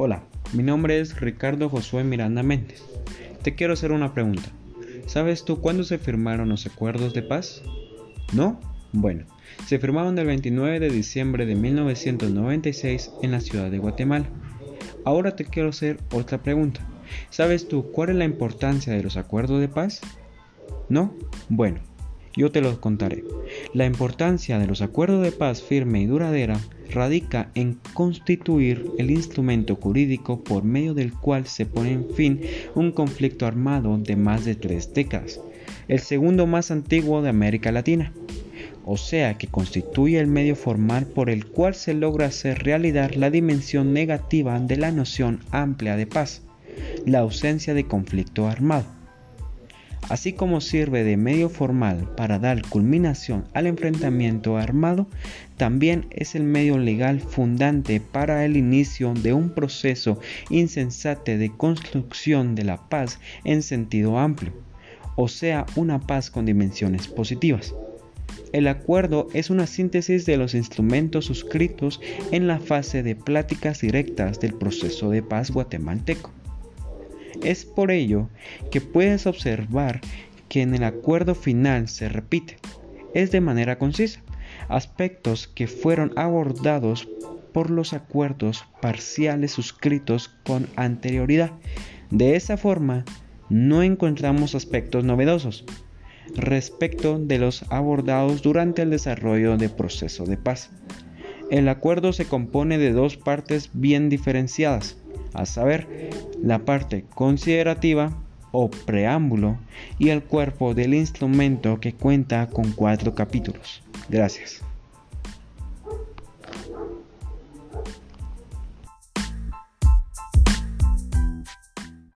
Hola, mi nombre es Ricardo Josué Miranda Méndez. Te quiero hacer una pregunta. ¿Sabes tú cuándo se firmaron los acuerdos de paz? ¿No? Bueno, se firmaron el 29 de diciembre de 1996 en la ciudad de Guatemala. Ahora te quiero hacer otra pregunta. ¿Sabes tú cuál es la importancia de los acuerdos de paz? ¿No? Bueno, yo te lo contaré. La importancia de los acuerdos de paz firme y duradera radica en constituir el instrumento jurídico por medio del cual se pone en fin un conflicto armado de más de tres décadas, el segundo más antiguo de América Latina. O sea que constituye el medio formal por el cual se logra hacer realidad la dimensión negativa de la noción amplia de paz, la ausencia de conflicto armado así como sirve de medio formal para dar culminación al enfrentamiento armado, también es el medio legal fundante para el inicio de un proceso insensate de construcción de la paz en sentido amplio, o sea, una paz con dimensiones positivas. El acuerdo es una síntesis de los instrumentos suscritos en la fase de pláticas directas del proceso de paz guatemalteco. Es por ello que puedes observar que en el acuerdo final se repite, es de manera concisa, aspectos que fueron abordados por los acuerdos parciales suscritos con anterioridad. De esa forma, no encontramos aspectos novedosos respecto de los abordados durante el desarrollo del proceso de paz. El acuerdo se compone de dos partes bien diferenciadas a saber, la parte considerativa o preámbulo y el cuerpo del instrumento que cuenta con cuatro capítulos. Gracias.